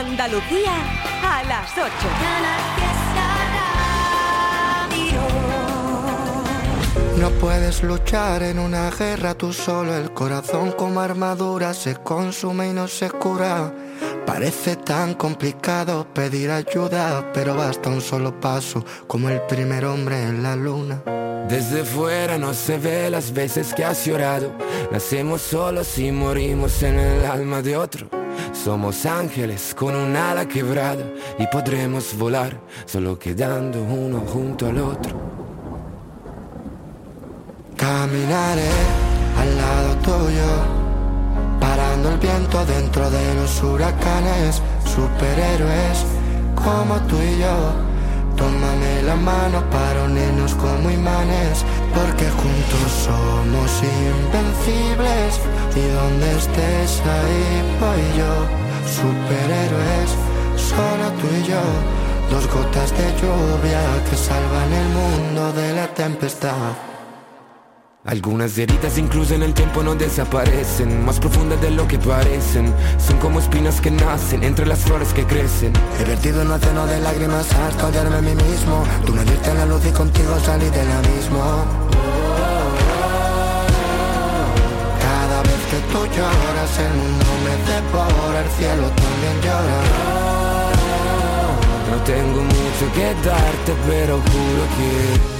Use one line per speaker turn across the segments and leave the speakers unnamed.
Andalucía a las 8.
No puedes luchar en una guerra tú solo, el corazón como armadura se consume y no se cura. Parece tan complicado pedir ayuda, pero basta un solo paso, como el primer hombre en la luna.
Desde fuera no se ve las veces que has llorado. Nacemos solos y morimos en el alma de otro. Somos ángeles con un ala quebrada y podremos volar solo quedando uno junto al otro.
Caminaré al lado tuyo, parando el viento dentro de los huracanes, superhéroes como tú y yo Tómame la mano para unirnos como imanes, porque juntos somos invencibles. Y donde estés ahí voy yo, superhéroes, solo tú y yo. Dos gotas de lluvia que salvan el mundo de la tempestad.
Algunas heridas incluso en el tiempo no desaparecen Más profundas de lo que parecen. Son como espinas que nacen entre las flores que crecen.
He vertido un océano de lágrimas hasta odiarme a mí mismo. Tú me diste la luz y contigo salí del abismo. Cada vez que tú lloras el mundo me devora El cielo también llora.
No tengo mucho que darte pero juro que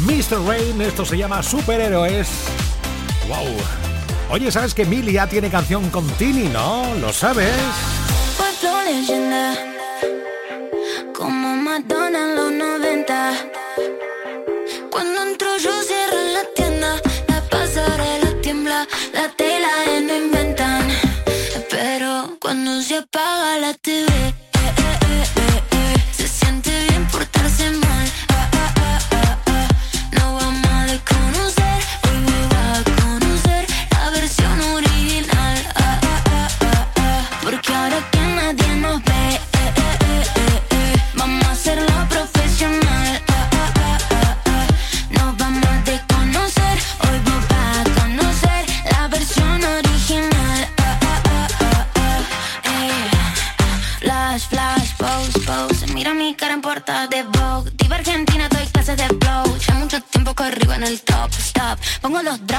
Mr. Rain, esto se llama Superhéroes. Wow. Oye, ¿sabes que Milly ya tiene canción con Tini, no? ¿Lo sabes?
leyenda, como Madonna en los 90. Cuando entro yo cierro la tienda, la pasarela tiembla, la tela no inventan. Pero cuando se apaga la TV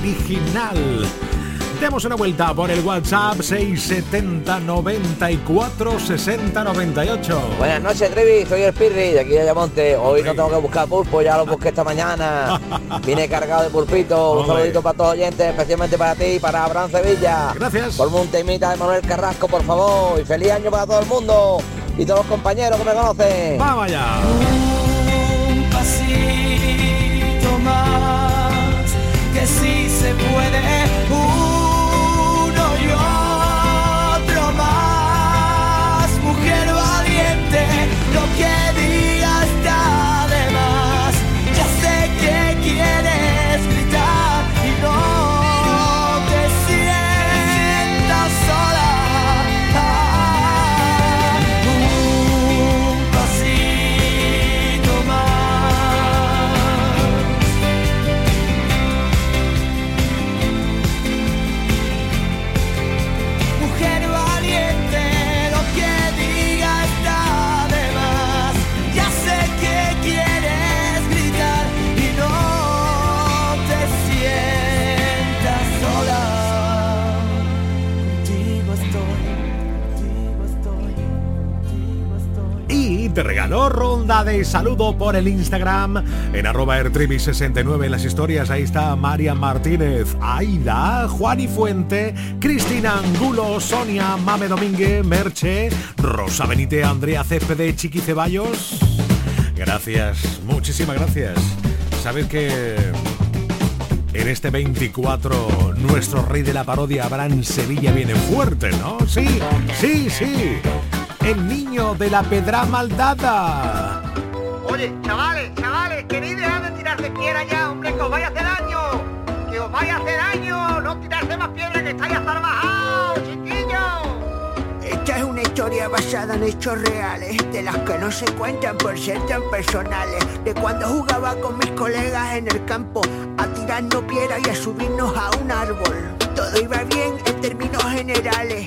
Original.
Demos una vuelta por el WhatsApp 670 94 60 98.
Buenas noches, Trevi. Soy el Pirri de aquí de Ayamonte. Hoy no tengo que buscar pulpo, ya lo busqué esta mañana. Vine cargado de pulpito. Un
Hombre.
saludito para todos los oyentes, especialmente para ti y para Abraham Sevilla.
Gracias.
Ponme un temita de Manuel Carrasco, por favor. Y feliz año para todo el mundo y todos los compañeros que me conocen.
Vamos allá.
un pasito más, que sí se puede, te
regaló ronda de saludo por el Instagram en arroba ertribi69 en las historias. Ahí está María Martínez, Aida, Juan y Fuente, Cristina Angulo, Sonia, Mame Domínguez, Merche, Rosa Benite, Andrea Céspedes, Chiqui Ceballos. Gracias, muchísimas gracias. Sabes que en este 24 nuestro rey de la parodia Abraham Sevilla viene fuerte, ¿no? Sí, sí, sí. El niño de la pedra maldada.
Oye, chavales, chavales, queréis dejar de tirarse piedra ya, hombre, que os vaya a hacer daño. Que os vaya a hacer daño. No tirarse más piedra que estáis hasta bajados, chiquillos.
Esta es una historia basada en hechos reales, de las que no se cuentan por ser tan personales. De cuando jugaba con mis colegas en el campo, a tirarnos piedra y a subirnos a un árbol. Todo iba bien en términos generales,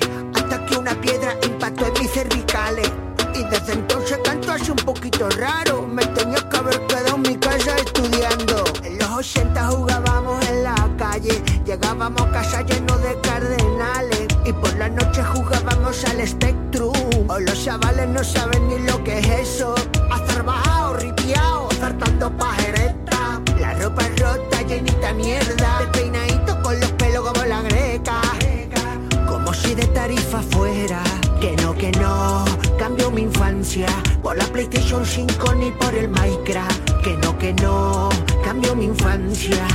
que una piedra impactó en mis cervicales. Y desde entonces canto hace un poquito raro, me tenía que haber quedado en mi casa estudiando. En los 80 jugábamos en la calle, llegábamos a casa llenos de cardenales. Y por la noche jugábamos al Spectrum. Hoy los chavales no saben ni lo que es eso. Estar bajado, ripiao, zartando pajereta. La ropa rota, llenita mierda. De tarifa fuera. Que no, que no. Cambio mi infancia por la PlayStation 5 ni por el Minecraft. Que no, que no. Cambio mi infancia.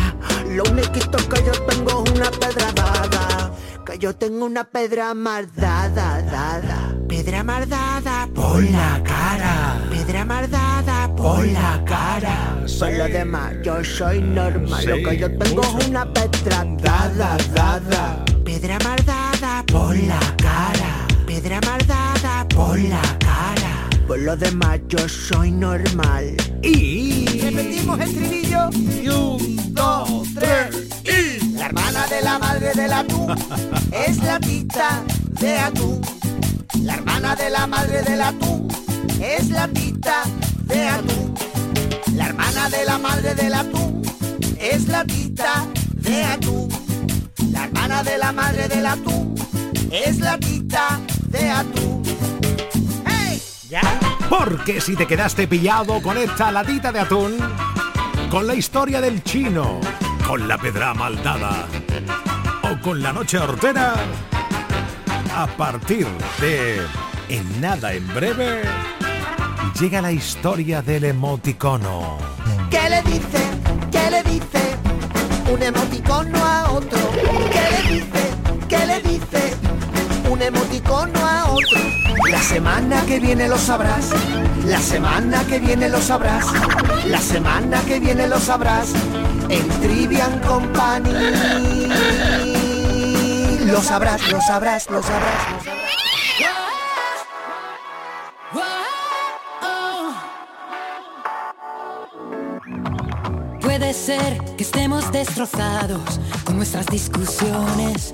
Lo único que yo tengo es una pedra dada. Que yo tengo una pedra mardada, dada. Pedra mardada por la cara. Pedra mardada por la cara. Por lo demás, yo soy normal. Lo que yo tengo es una pedra dada, dada. Pedra mardada por la cara. Pedra mardada por la cara. Por lo demás, yo soy normal.
Y...
Repetimos el trinillo. Y un, dos, tres, y. La hermana de la madre del atún es la tita de atún. La hermana de la madre del atún es la tita de atún. La hermana de la madre del atún es la tita de atún. La hermana de la madre del atún es la tita de atún. ¡Hey!
Porque si te quedaste pillado con esta latita de atún, con la historia del chino, con la pedra maldada o con la noche hortera, a partir de en nada en breve, llega la historia del emoticono.
¿Qué le dice? ¿Qué le dice? Un emoticono a otro. ¿Qué le dice? ¿Qué le dice? Un emoticono a otro. La semana que viene lo sabrás. La semana que viene lo sabrás. La semana que viene lo sabrás. En Trivian Company. Lo sabrás, lo sabrás, lo sabrás, lo sabrás.
Puede ser que estemos destrozados con nuestras discusiones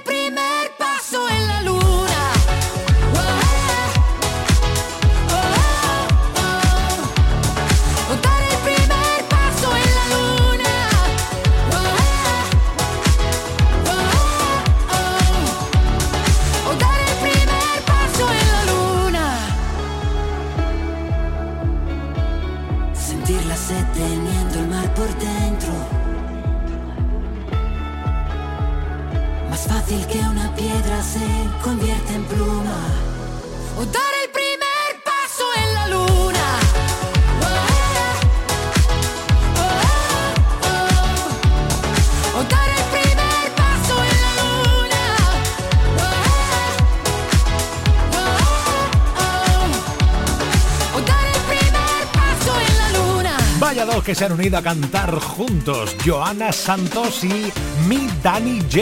Que se
han unido a cantar juntos, Joana Santos y mi Danny J.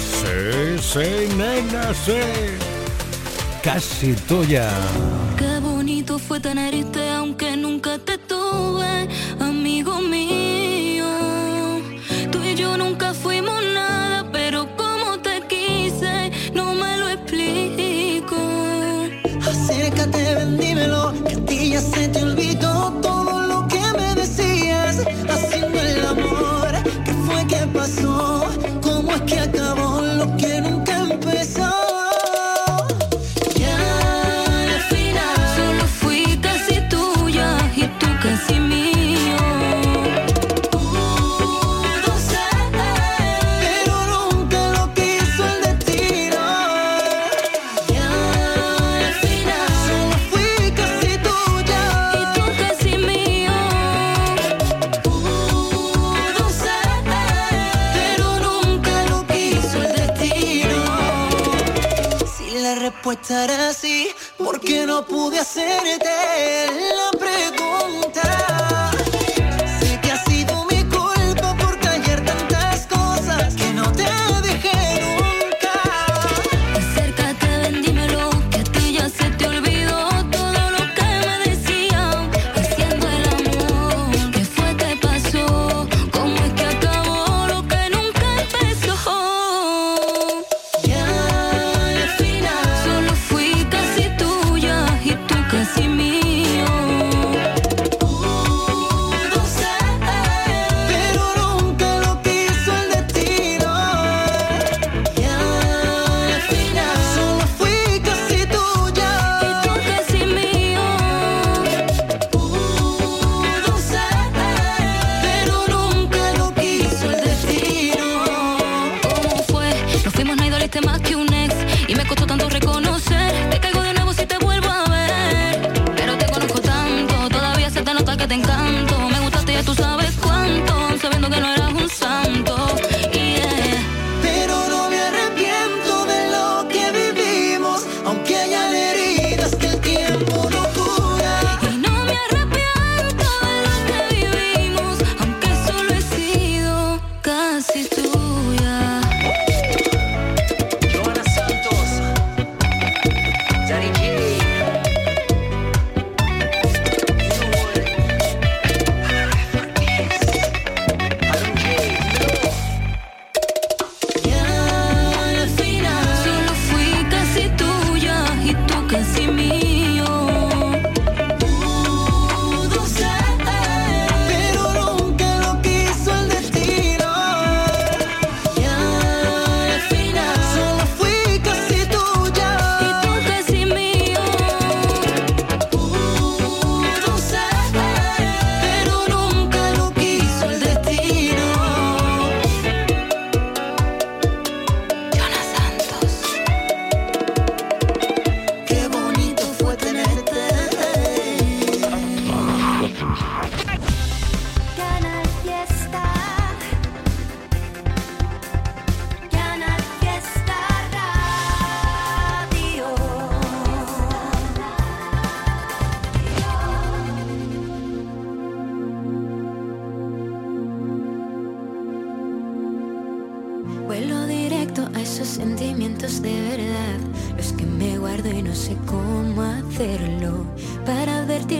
Sí, sí, nena, sí. Casi tuya.
Qué bonito fue tenerte aunque nunca te tuve,
pasó? ¿Cómo es que acabó lo que no pude hacerte la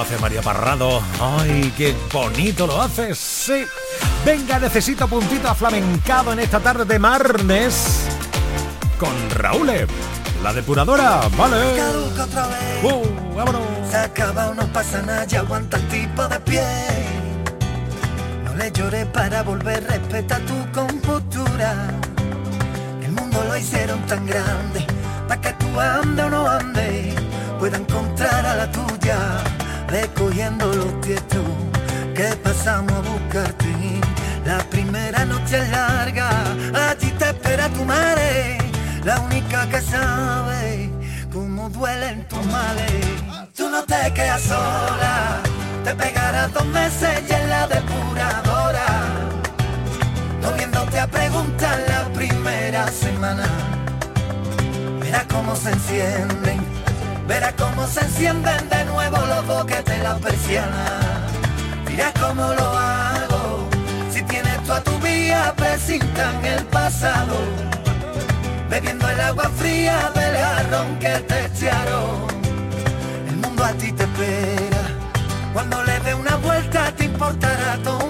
lo
hace María Parrado. Ay, qué bonito lo hace, sí. Venga, necesito puntito flamencado en esta tarde de marnes con Raúl, la depuradora, vale.
Uh, vámonos. Se acaba, no pasa nada, ya aguanta el tipo de pie. No le llores para volver, respeta tu compostura. El mundo lo hicieron tan grande, para que tú ande o no ande, pueda encontrar a la tuya recogiendo los tietos que pasamos a buscarte. La primera noche es larga, allí te espera tu madre, la única que sabe cómo duelen tus males. Tú no te quedas sola, te pegarás dos meses y en la depuradora, volviéndote a preguntar la primera semana. Mira cómo se encienden verás cómo se encienden de nuevo los boques de la persiana. Dirás cómo lo hago, si tienes tú a tu vía, presintan el pasado. Bebiendo el agua fría del jarrón que te echaron. El mundo a ti te espera, cuando le dé una vuelta te importará todo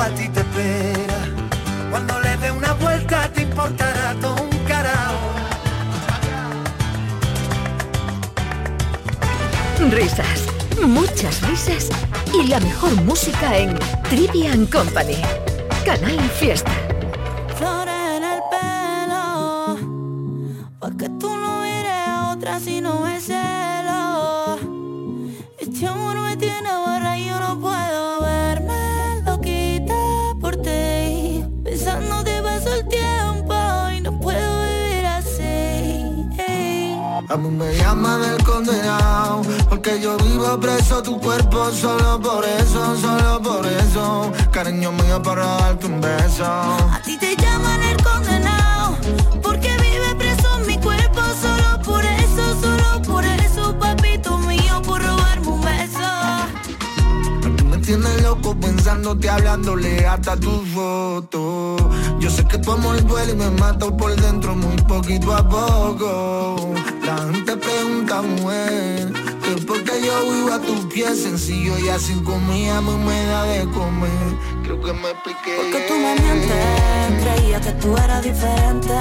a ti te espera. Cuando le dé una vuelta te importará todo un carajo.
Risas, muchas risas y la mejor música en Trivian Company. Canal Fiesta.
Flores en el pelo, pa' que tú no mires a otra si no es celo.
A mí me llaman el condenado Porque yo vivo preso tu cuerpo Solo por eso, solo por eso. Cariño mío para darte un beso.
A ti te llaman el condenado Porque vive preso mi cuerpo Solo por eso, solo por eso Papito mío por robarme un beso.
Tú me tienes loco pensándote hablándole hasta tu foto Yo sé que tu amor duele y me mato por dentro muy poquito a poco la gente pregunta, mujer, que porque yo vivo a tus pies sencillo y así comida me da de comer. Creo que me expliqué.
Porque tú me mientes, creía que tú eras diferente.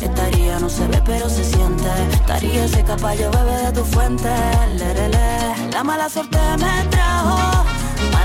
Estaría no se ve pero se siente. Estaría ese caballo bebé de tu fuente. Lerele. La mala suerte me trajo,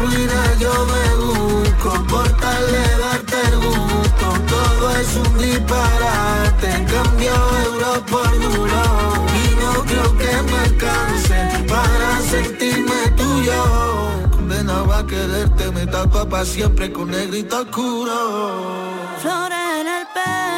ruina yo me busco. Por tal de darte el gusto. Todo es un disparate, cambio euro por duro. Creo que me alcance para sentirme tuyo. Condenado a quererte me tapa pa' siempre con negrito oscuro.
Flores en el pelo,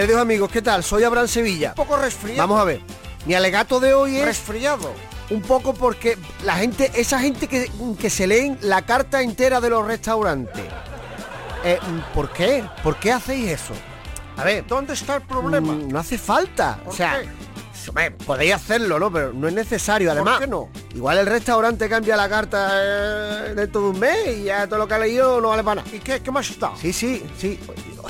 Queridos amigos, ¿qué tal? Soy Abraham Sevilla.
Un poco resfriado.
Vamos a ver. Mi alegato de hoy es
Resfriado.
un poco porque la gente, esa gente que, que se leen la carta entera de los restaurantes. Eh, ¿Por qué? ¿Por qué hacéis eso? A ver,
¿Dónde está el problema?
mm, no hace falta. O
¿Por
sea,
qué?
podéis hacerlo, ¿no? Pero no es necesario. Además,
qué no?
igual el restaurante cambia la carta eh, dentro de un mes y ya todo lo que ha leído no vale para nada.
¿Y qué, qué más está?
Sí, sí, sí.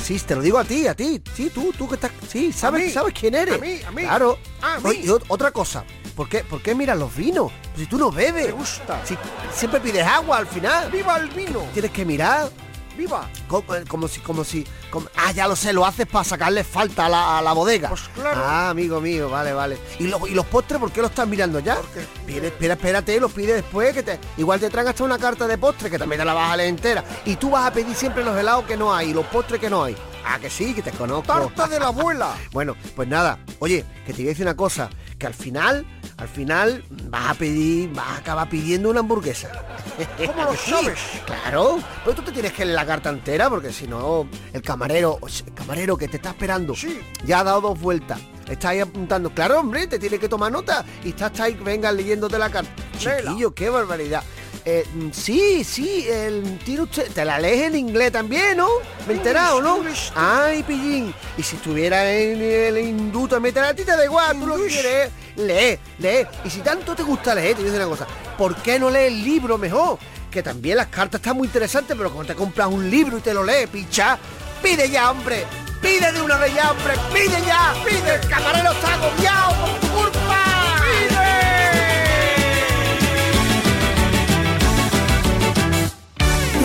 Sí, te lo digo a ti, a ti. Sí, tú, tú que estás. Sí, sabes,
mí?
sabes quién eres.
A mí, a mí.
Claro.
A mí.
Oye, otra cosa. ¿Por qué, ¿Por qué miras los vinos? Si tú no bebes.
Me gusta.
Si siempre pides agua al final.
¡Viva el vino!
Tienes que mirar.
¡Viva!
Como, como si, como si. como- ah, ya lo sé, lo haces para sacarle falta a la, a la bodega.
Pues claro.
Ah, amigo mío, vale, vale. ¿Y, los- y los postres por qué los estás mirando ya?
Porque-
Pide, espera, espérate, los pides después, que te. Igual te traen hasta una carta de postre que también te la vas a leer entera. Y tú vas a pedir siempre los helados que no hay y los postres que no hay. Ah, que sí, que te conozco.
¡Tarta de la abuela!
Bueno, pues nada, oye, que te voy a decir una cosa, que al final, al final vas a pedir, vas a acabar pidiendo una hamburguesa.
¿Cómo lo sabes?
Claro, pero tú te tienes que leer la carta entera porque si no, el camarero, el camarero que te está esperando,
Sí.
ya ha dado dos vueltas. Está ahí apuntando, claro, hombre, te tiene que tomar nota y estás ahí, venga, leyéndote la carta. Chiquillo, qué barbaridad. Eh, sí, sí, el, tiene usted, te la lees en inglés también, ¿no? Me he enterado, ¿no? Ay, pillín. Y si estuviera en el hindú también te la a ti te da igual, tú lo quieres, lee, lee. Y si tanto te gusta leer, te decir una cosa, ¿por qué no lees el libro mejor? Que también las cartas están muy interesantes, pero cuando te compras un libro y te lo lees, picha, pide ya, hombre. Pide de una vez ya, hombre. Pide ya. Pide. El camarero está agobiado por tu culpa.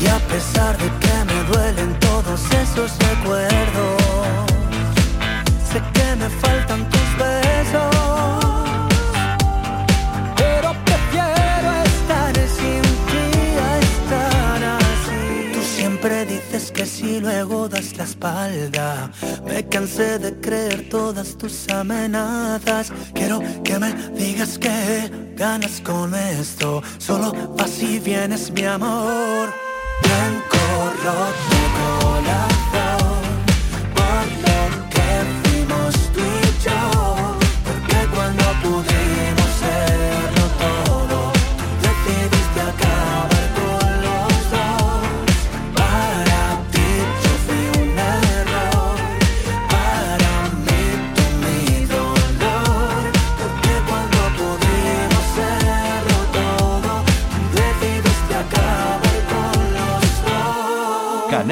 Y a pesar de que me duelen todos esos recuerdos, sé que me faltan tus besos. Pero prefiero estar sin ti a estar así. Tú siempre dices que si luego das la espalda. Me cansé de creer todas tus amenazas. Quiero que me digas que ganas con esto. Solo vas y vienes, mi amor blanco, rojo, cola.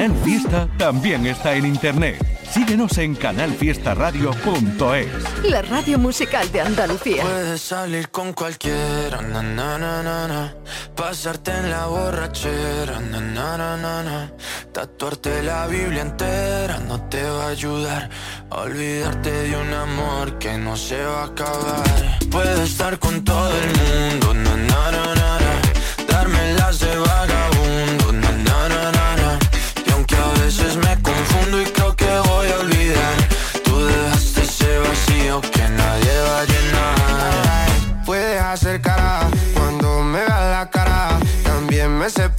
Canal Fiesta también está en internet. Síguenos en canalfiestaradio.es.
La radio musical de Andalucía.
Puedes salir con cualquiera, na, na, na, na, na. pasarte en la borrachera, na, na, na, na, na. tatuarte la Biblia entera no te va a ayudar a olvidarte de un amor que no se va a acabar. Puedes estar con todo el mundo, na, na, na, na, na. darme las de vagabundo,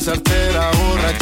La borrachera,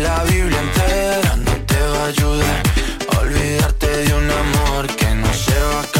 La Biblia entera no te va a ayudar olvidarte de un amor que no se va a acabar.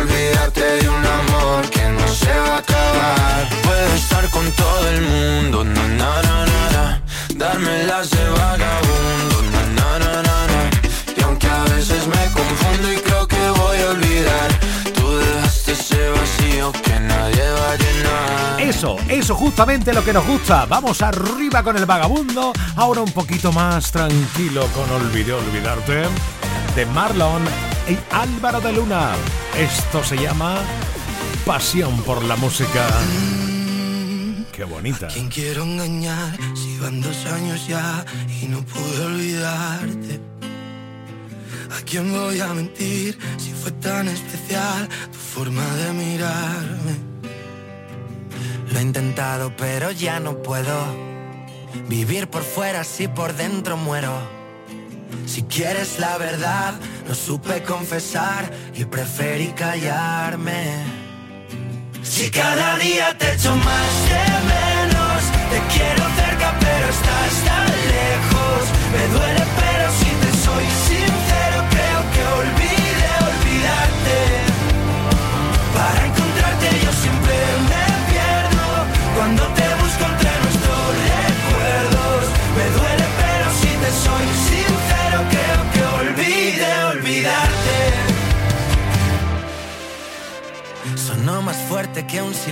Olvidarte de un amor que no se va a acabar.
Puedo estar con todo el mundo, na na na na na, darme las de vagabundo, na na na na na. y aunque a veces me confundo y creo que voy a olvidar, tú dejaste ese vacío que nadie va a llenar.
Eso, eso justamente lo que nos gusta. Vamos arriba con el vagabundo. Ahora un poquito más tranquilo con Olvidé Olvidarte. De Marlon y Álvaro de Luna. Esto se llama Pasión por la música. Qué bonita.
¿Quién quiero engañar si van dos años ya y no pude olvidarte? ¿A quién voy a mentir si fue tan especial tu forma de mirarme? Lo he intentado pero ya no puedo vivir por fuera si por dentro muero. Si quieres la verdad, no supe confesar y preferí callarme. Si cada día te echo más de menos, te quiero cerca pero estás tan lejos. Me duele pero si te soy sincero creo que olvidé olvidarte.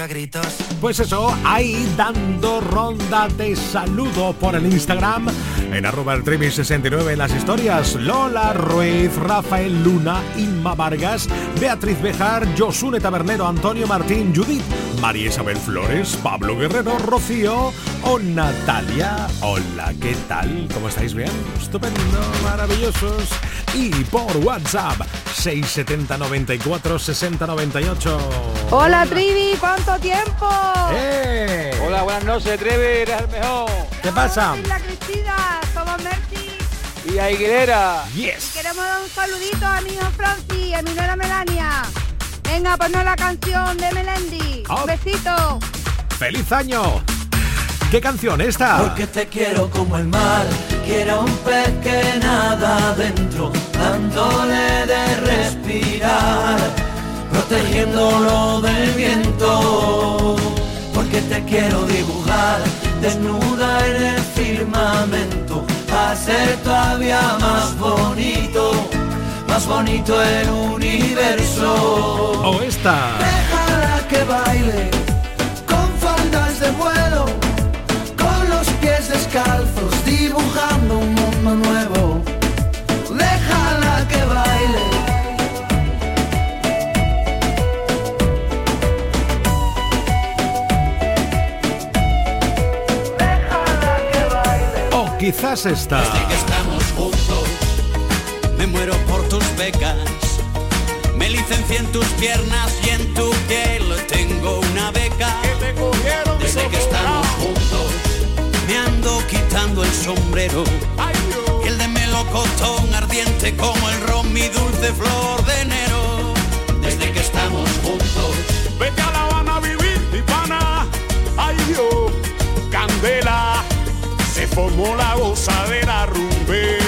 A gritos.
Pues eso, ahí dando ronda de saludo por el Instagram en arroba el trivi 69 en las historias. Lola Ruiz, Rafael Luna, Inma Vargas, Beatriz Bejar, Josune Tabernero, Antonio Martín, Judith, María Isabel Flores, Pablo Guerrero, Rocío o Natalia. Hola, ¿qué tal? ¿Cómo estáis bien? Estupendo, maravillosos. Y por WhatsApp 670 94 60 98.
Hola Trivi, ¿cuánto tiempo?
¡Eh!
Hola, buenas noches, Trevi, eres el mejor.
¿Qué pasa?
La Cristina, somos Mercy.
Y Aguilera.
Yes.
Y queremos dar un saludito a mi hijo Francis y a mi nuera Melania. Venga, ponnos la canción de Melendi.
Oh.
Un besito.
¡Feliz año! ¿Qué canción esta?
Porque te quiero como el mar, quiero un pez que nada adentro, dándole de respirar, protegiéndolo del viento. Porque te quiero dibujar, desnuda en el firmamento, a ser todavía más bonito, más bonito el universo.
O esta.
Déjala que baile con faldas de vuelo, con los pies descalzos, dibujando un mundo nuevo. Déjala que baile.
O quizás esta.
Muero por tus becas. Me licencié en tus piernas y en tu piel tengo una beca. Desde que estamos juntos, me ando quitando el sombrero. Y el de melocotón ardiente como el ron, mi dulce flor de enero. Desde que estamos juntos,
Vete a La Habana a vivir, mi pana. Ay, yo, candela. Se formó la gozadera rumbera.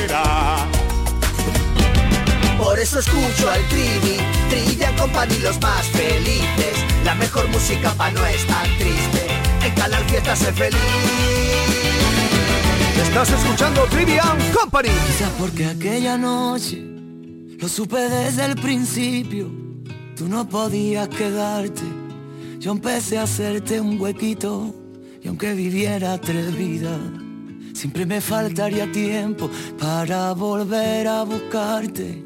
Por eso escucho al Trivi, Trivia Company los más felices. La mejor música pa' no estar triste. En Canal Fiesta sé feliz.
Estás escuchando Trivian Company.
Quizás porque aquella noche lo supe desde el principio. Tú no podías quedarte. Yo empecé a hacerte un huequito. Y aunque viviera tres vidas, siempre me faltaría tiempo para volver a buscarte.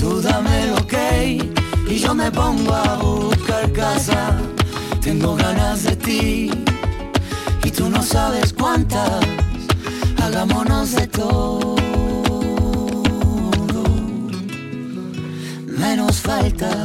Tú dame lo que y yo me pongo a buscar casa. Tengo ganas de ti y tú no sabes cuántas. Hagámonos de todo. Menos falta.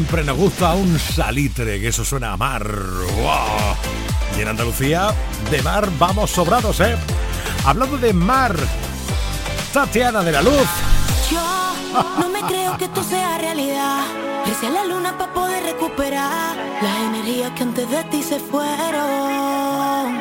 Siempre nos gusta un salitre, que eso suena a mar. ¡Wow! Y en Andalucía, de mar vamos sobrados, ¿eh? Hablando de mar, Tatiana de la Luz.
Yo no me creo que esto sea realidad. Recé a la luna para poder recuperar las energías que antes de ti se fueron.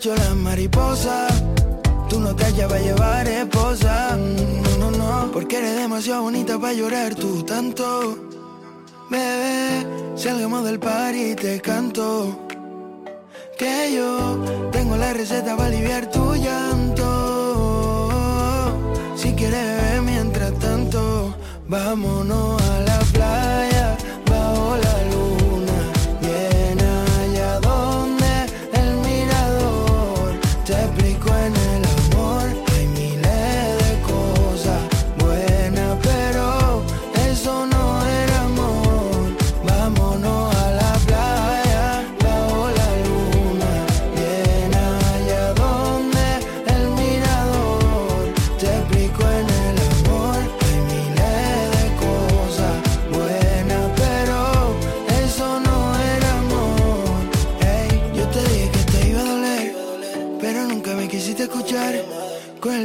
Pecho las mariposas. Tú no te hallas para llevar esposa. No, no, no. Porque eres demasiado bonita para llorar tú tanto. Bebé, salgamos del par y te canto. Que yo tengo la receta para aliviar tu llanto. Si quieres beber mientras tanto, vámonos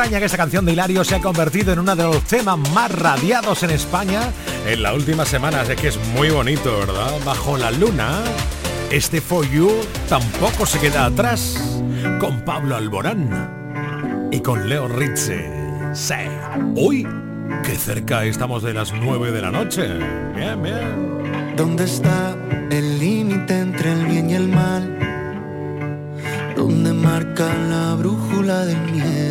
extraña que esa canción de Hilario se ha convertido en uno de los temas más radiados en España en la última semana. Es que es muy bonito, ¿verdad? Bajo la luna. Este For You tampoco se queda atrás con Pablo Alborán y con Leo Ritze. Sí. Hoy, que cerca estamos de las 9 de la noche. Bien, bien.
¿Dónde está el límite entre el bien y el mal? ¿Dónde marca la brújula del miedo?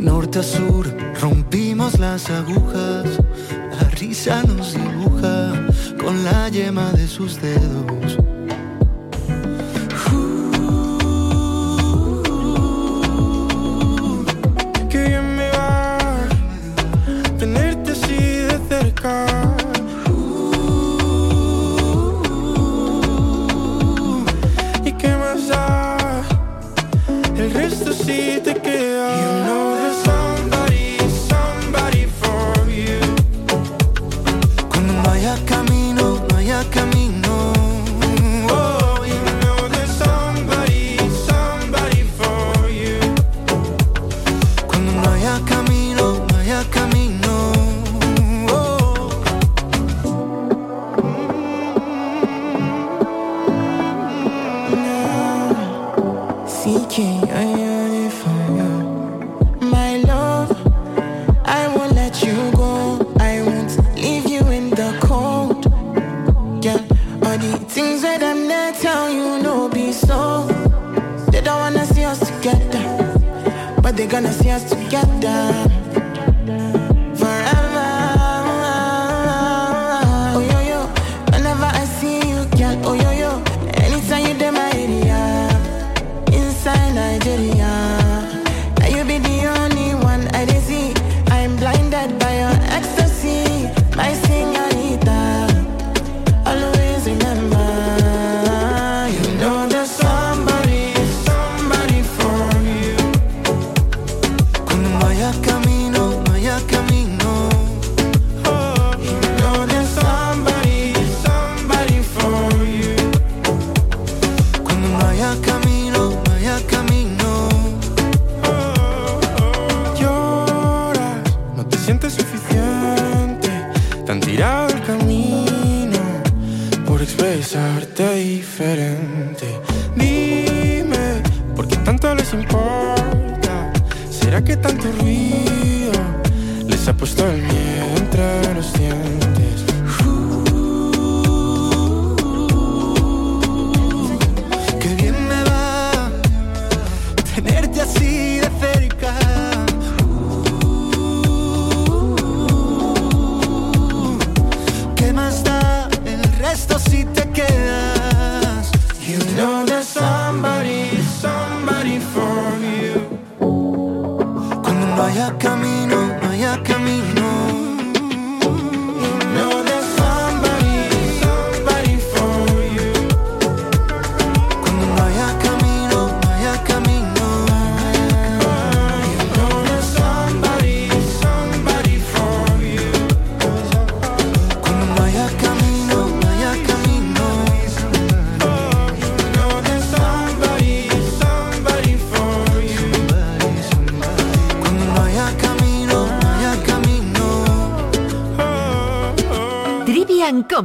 De norte a sur rompimos las agujas, la risa nos dibuja con la yema de sus dedos.
Que bien Seeking a for you. My love, I won't let you go. I won't leave you in the cold. Yeah, all the things that I'm not tell you, no be so. They don't wanna see us together, but they gonna see us together.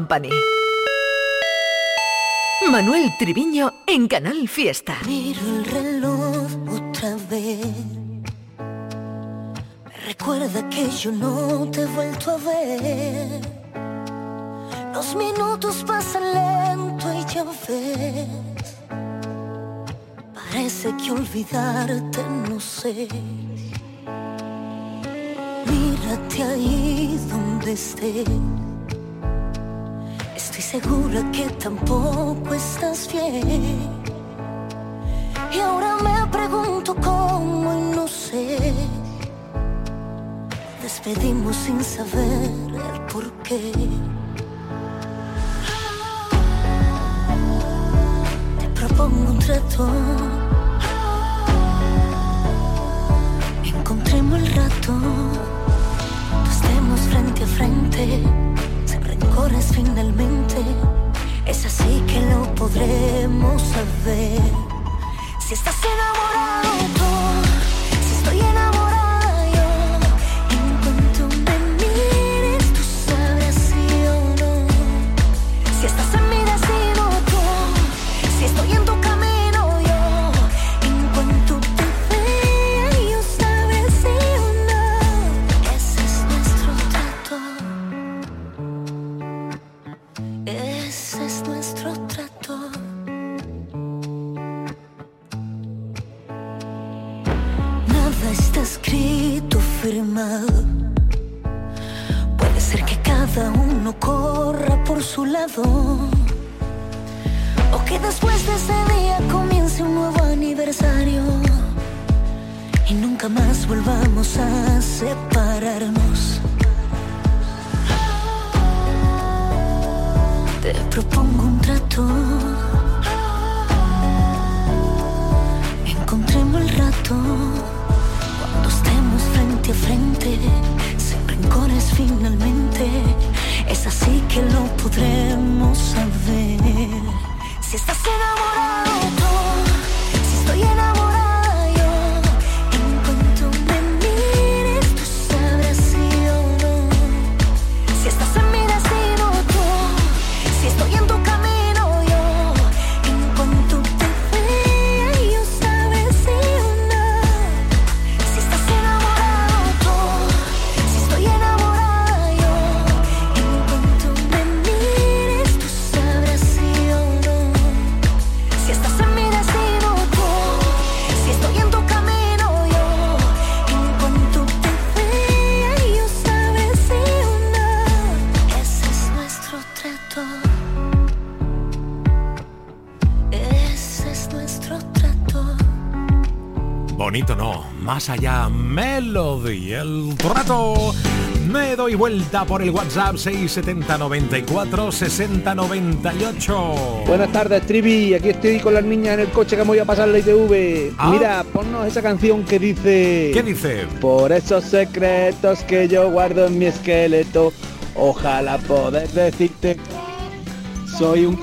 Company. Manuel Triviño en Canal Fiesta.
Miro el reloj otra vez. Me recuerda que yo no te he vuelto a ver. Los minutos pasan lento y ya ves. Parece que olvidarte no sé. Mírate ahí donde estés segura que tampoco estás fiel. Y ahora me pregunto cómo y no sé. Despedimos sin saber el porqué. Te propongo un trato, Encontremos el rato. Estemos frente a frente corres finalmente, es así que lo podremos saber. Si estás enamorado. más
allá, Melody. El rato me doy vuelta por el WhatsApp 670946098.
Buenas tardes, Trivi. Aquí estoy con las niñas en el coche que me voy a pasar la ITV.
Ah.
Mira, ponnos esa canción que dice...
¿Qué dice?
Por esos secretos que yo guardo en mi esqueleto, ojalá poder decirte... Soy un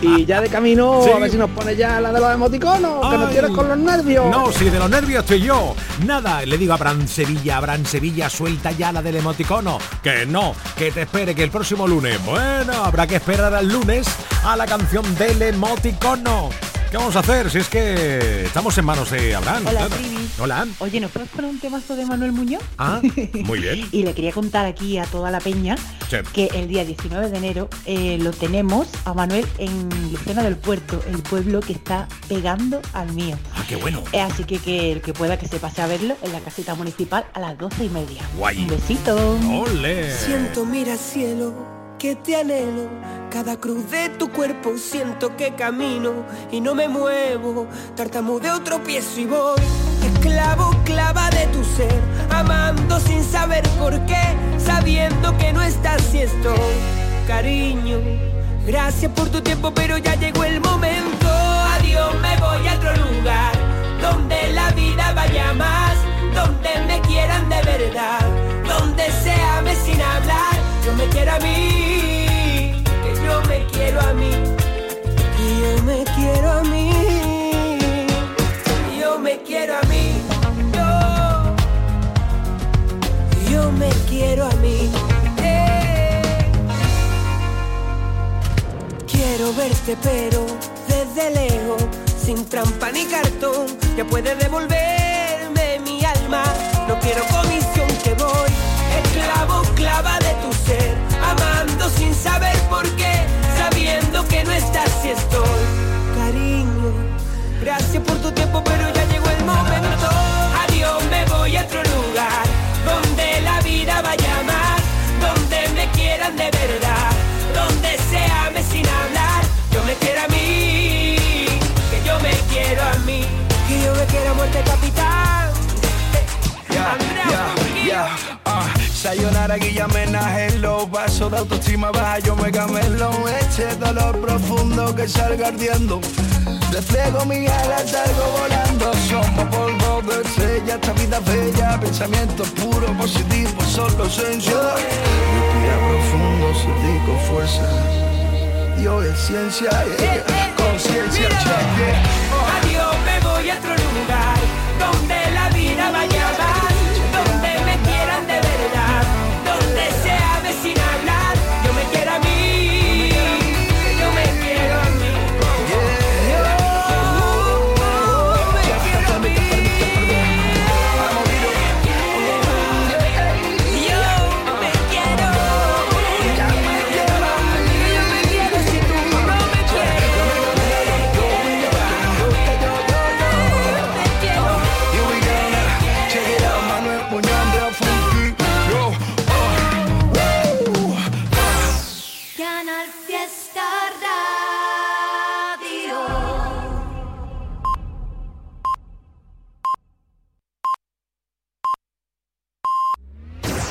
y ya de camino,
Sí.
a ver si nos pone ya la de los emoticonos, que nos tienes con los nervios.
No, si de los nervios estoy yo. Nada, le digo a Abraham Sevilla, Abraham Sevilla, suelta ya la del emoticono. Que no, que te espere que el próximo lunes. Bueno, habrá que esperar al lunes a la canción del emoticono. ¿Qué vamos a hacer? Si es que estamos en manos de Abraham.
Hola,
claro.
Trivi.
Hola.
Oye, ¿nos puedes poner un temazo de Manuel Muñoz?
Ah, muy bien.
Y le quería contar aquí a toda la peña
Sí.
que el día 19 de enero eh, lo tenemos a Manuel en Lucena del Puerto, el pueblo que está pegando al mío.
Ah, qué bueno.
Eh, Así que, que el que pueda que se pase a verlo en la casita municipal a las 12 y media.
Guay.
Un besito.
Ole.
Siento, mira cielo, que te anhelo. Cada cruz de tu cuerpo siento que camino y no me muevo. Tartamudeo, tropiezo y voy. Esclavo, clava de tu ser. Amando sin saber por qué. Sabiendo que no estás y estoy. Cariño, gracias por tu tiempo, pero ya llegó el momento. Adiós, me voy a otro lugar. Donde la vida vaya más. Donde me quieran de verdad. Donde se ame sin hablar. Yo me quiero a mí. Que yo me quiero a mí. Que yo me quiero a mí. Yo me quiero a mí. Yo. Yo me quiero a mí. Eh. Quiero verte pero desde lejos, sin trampa ni cartón, ya puedes devolverme mi alma. No quiero comisión que voy, esclavo, clava de tu ser, amando sin saber por qué, sabiendo que no estás y estoy. Cariño, gracias por tu tiempo, pero ya llegó el momento. Adiós, me voy a otro lugar, donde la vida vaya más, donde me quieran de verdad, donde se ame sin hablar. Yo me quiero a mí, que yo me quiero a mí, que yo me quiero a muerte capitán.
Yeah, yeah, ah, sayonara, guillamena, hello Vaso de autoestima baja, yo me camelo. Este dolor profundo que salga ardiendo. Despliego mi alas, salgo volando. Somos polvo de estrella, esta vida bella. Pensamientos puros, positivos, solo esencia. Respira profundo, sentí con fuerza. Dios es ciencia, yeah. conciencia, yeah.
Adiós, me voy a otro lugar donde la vida vaya